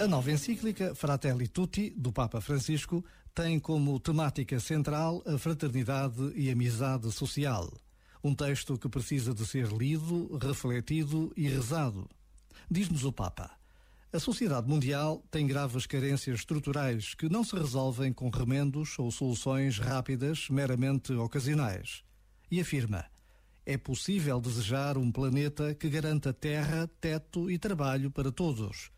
A nova encíclica Fratelli Tutti, do Papa Francisco, tem como temática central a fraternidade e amizade social. Um texto que precisa de ser lido, refletido e rezado. Diz-nos o Papa. A sociedade mundial tem graves carências estruturais que não se resolvem com remendos ou soluções rápidas meramente ocasionais. E afirma: é possível desejar um planeta que garanta terra, teto e trabalho para todos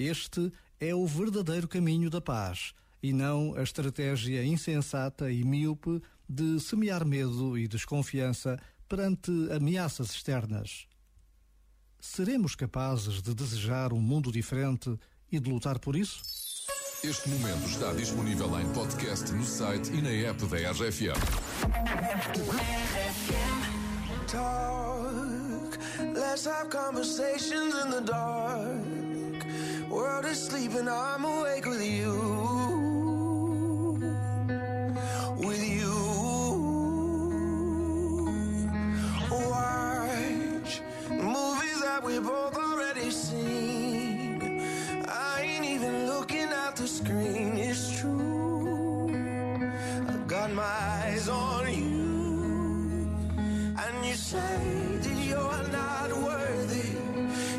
este é o verdadeiro caminho da paz e não a estratégia insensata e míope de semear medo e desconfiança perante ameaças externas. Seremos capazes de desejar um mundo diferente e de lutar por isso? Este momento está disponível em podcast no site e na app da RFM. Talk, let's have conversations in the dark. World is sleeping, I'm awake with you. With you. Watch movies that we both already seen. I ain't even looking at the screen, it's true. I've got my eyes on you. That you're not worthy.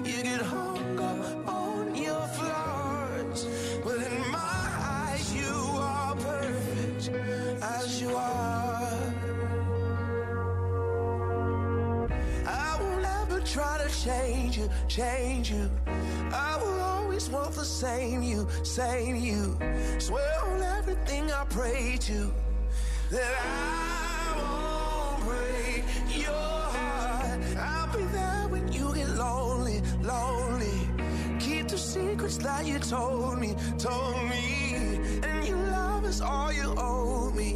You get hung up on your flaws. But in my eyes, you are perfect as you are. I won't ever try to change you, change you. I will always want the same you, same you. Swear on everything I pray to that I won't break your lonely. Keep the secrets that you told me, told me. And your love is all you owe me.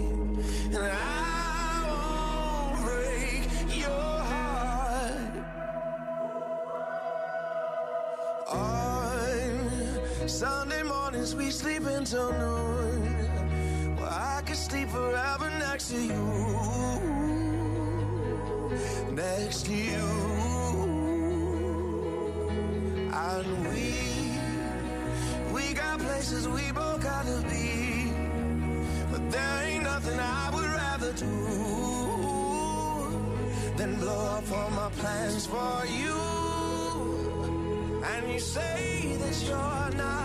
And I won't break your heart. On Sunday mornings we sleep until noon. Well, I could sleep forever next to you. Next to you. And we, we got places we both gotta be. But there ain't nothing I would rather do than blow up all my plans for you. And you say that you're not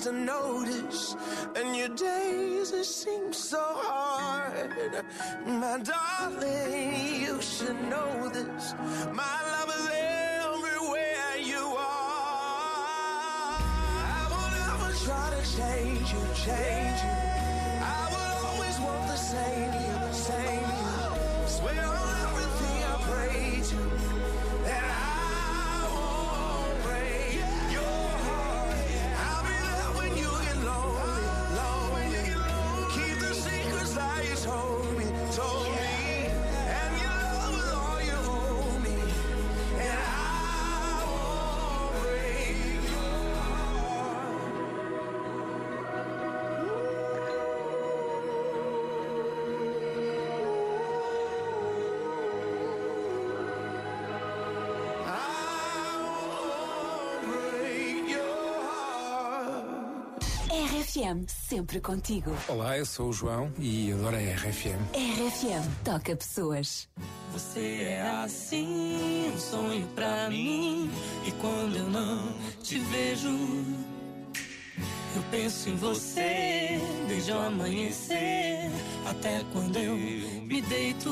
seems to notice. And your days it seems so hard. My darling, you should know this. My love is everywhere you are. I will never try to change you, change you. RFM, sempre contigo. Olá, eu sou o João e adoro a RFM. RFM, toca pessoas. Você é assim, um sonho pra mim. E quando eu não te vejo, eu penso em você desde o amanhecer até quando eu me deito.